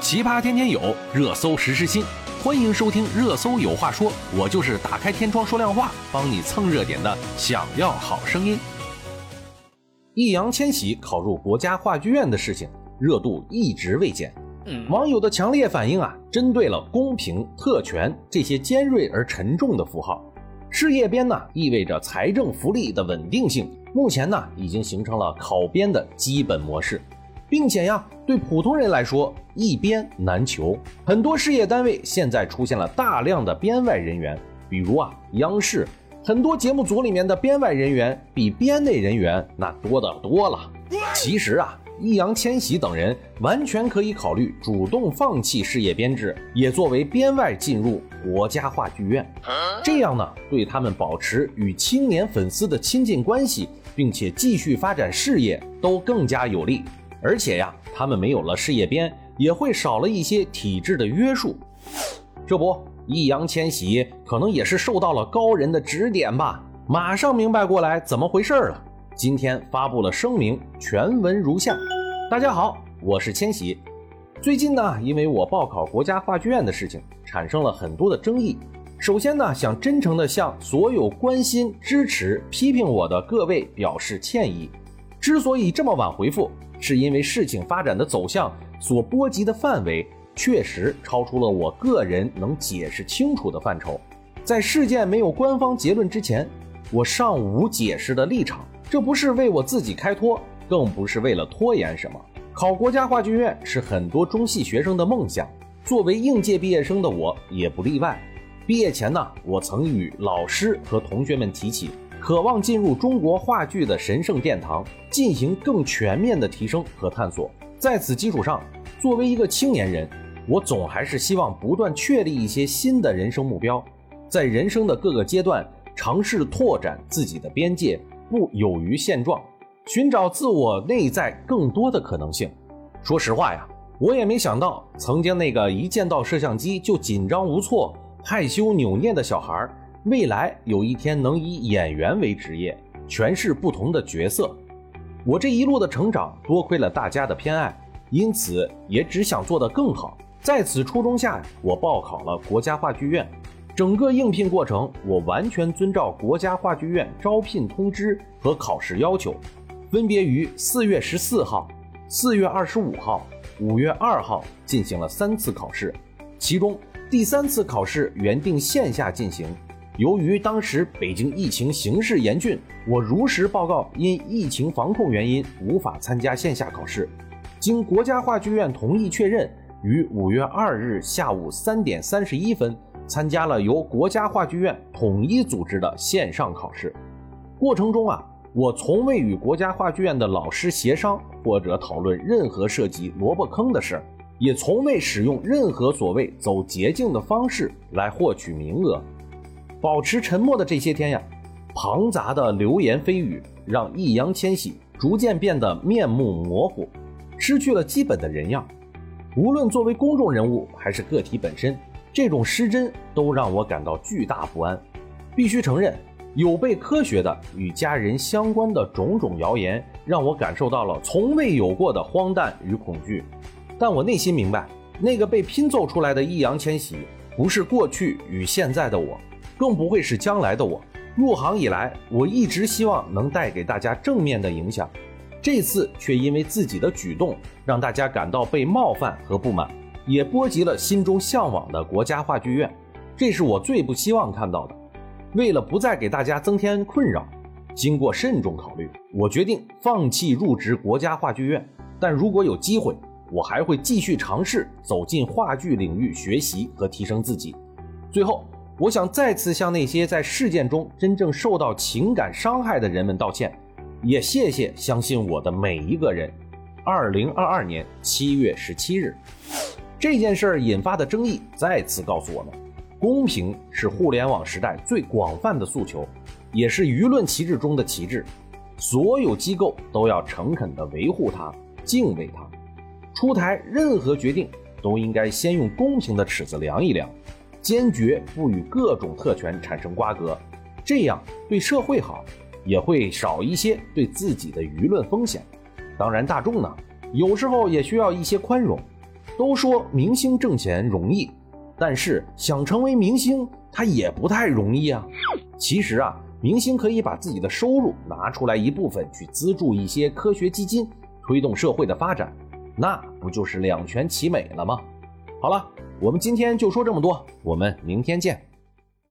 奇葩天天有，热搜时时新。欢迎收听《热搜有话说》，我就是打开天窗说亮话，帮你蹭热点的。想要好声音。易烊千玺考入国家话剧院的事情热度一直未减，网友的强烈反应啊，针对了公平、特权这些尖锐而沉重的符号。事业编呢，意味着财政福利的稳定性，目前呢，已经形成了考编的基本模式。并且呀，对普通人来说，一编难求。很多事业单位现在出现了大量的编外人员，比如啊，央视很多节目组里面的编外人员比编内人员那多得多了。其实啊，易烊千玺等人完全可以考虑主动放弃事业编制，也作为编外进入国家话剧院。这样呢，对他们保持与青年粉丝的亲近关系，并且继续发展事业都更加有利。而且呀，他们没有了事业编，也会少了一些体制的约束。这不，易烊千玺可能也是受到了高人的指点吧，马上明白过来怎么回事了。今天发布了声明，全文如下：大家好，我是千玺。最近呢，因为我报考国家话剧院的事情，产生了很多的争议。首先呢，想真诚的向所有关心、支持、批评我的各位表示歉意。之所以这么晚回复。是因为事情发展的走向所波及的范围确实超出了我个人能解释清楚的范畴，在事件没有官方结论之前，我尚无解释的立场。这不是为我自己开脱，更不是为了拖延什么。考国家话剧院是很多中戏学生的梦想，作为应届毕业生的我也不例外。毕业前呢，我曾与老师和同学们提起。渴望进入中国话剧的神圣殿堂，进行更全面的提升和探索。在此基础上，作为一个青年人，我总还是希望不断确立一些新的人生目标，在人生的各个阶段尝试拓展自己的边界，不有于现状，寻找自我内在更多的可能性。说实话呀，我也没想到，曾经那个一见到摄像机就紧张无措、害羞扭捏的小孩儿。未来有一天能以演员为职业，诠释不同的角色。我这一路的成长，多亏了大家的偏爱，因此也只想做得更好。在此初衷下，我报考了国家话剧院。整个应聘过程，我完全遵照国家话剧院招聘通知和考试要求，分别于四月十四号、四月二十五号、五月二号进行了三次考试。其中第三次考试原定线下进行。由于当时北京疫情形势严峻，我如实报告，因疫情防控原因无法参加线下考试。经国家话剧院同意确认，于五月二日下午三点三十一分参加了由国家话剧院统一组织的线上考试。过程中啊，我从未与国家话剧院的老师协商或者讨论任何涉及萝卜坑的事，也从未使用任何所谓走捷径的方式来获取名额。保持沉默的这些天呀，庞杂的流言蜚语让易烊千玺逐渐变得面目模糊，失去了基本的人样。无论作为公众人物还是个体本身，这种失真都让我感到巨大不安。必须承认，有被科学的与家人相关的种种谣言，让我感受到了从未有过的荒诞与恐惧。但我内心明白，那个被拼凑出来的易烊千玺，不是过去与现在的我。更不会是将来的我。入行以来，我一直希望能带给大家正面的影响，这次却因为自己的举动让大家感到被冒犯和不满，也波及了心中向往的国家话剧院，这是我最不希望看到的。为了不再给大家增添困扰，经过慎重考虑，我决定放弃入职国家话剧院。但如果有机会，我还会继续尝试走进话剧领域学习和提升自己。最后。我想再次向那些在事件中真正受到情感伤害的人们道歉，也谢谢相信我的每一个人。二零二二年七月十七日，这件事儿引发的争议再次告诉我们，公平是互联网时代最广泛的诉求，也是舆论旗帜中的旗帜。所有机构都要诚恳地维护它，敬畏它。出台任何决定都应该先用公平的尺子量一量。坚决不与各种特权产生瓜葛，这样对社会好，也会少一些对自己的舆论风险。当然，大众呢，有时候也需要一些宽容。都说明星挣钱容易，但是想成为明星，他也不太容易啊。其实啊，明星可以把自己的收入拿出来一部分去资助一些科学基金，推动社会的发展，那不就是两全其美了吗？好了，我们今天就说这么多，我们明天见。